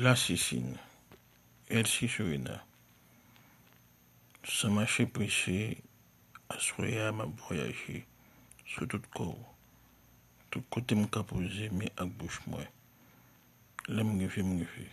La Sicine, El Sisouina. sama péché asroya ma voyagé sur tout corps. Tout côté m'a posé mais ak bouche moi. Lem ngi fi mu ngi fi